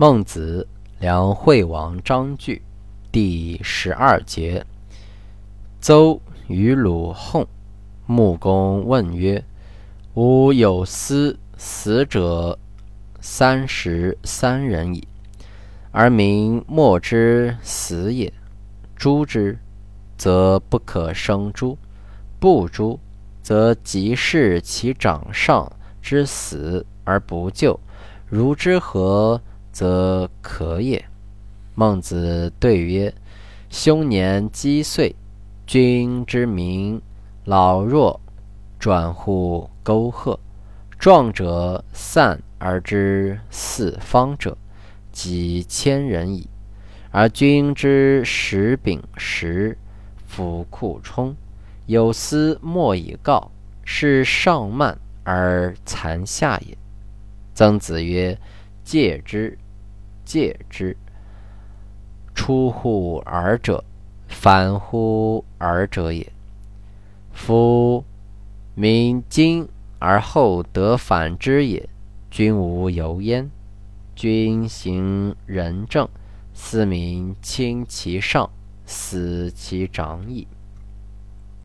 孟子，梁惠王章句，第十二节。邹与鲁讧，穆公问曰：“吾有司死者三十三人矣，而民莫之死也。诛之，则不可生诛；不诛，则即视其长上之死而不救，如之何？”则可也。孟子对曰：“凶年积岁，君之民老弱，转乎沟壑；壮者散而知四方者，几千人矣。而君之食秉食，府库充，有司莫以告，是上慢而残下也。”曾子曰：“戒之。”戒之，出乎尔者，反乎尔者也。夫民今而后得反之也，君无由焉。君行仁政，斯民亲其上，死其长矣。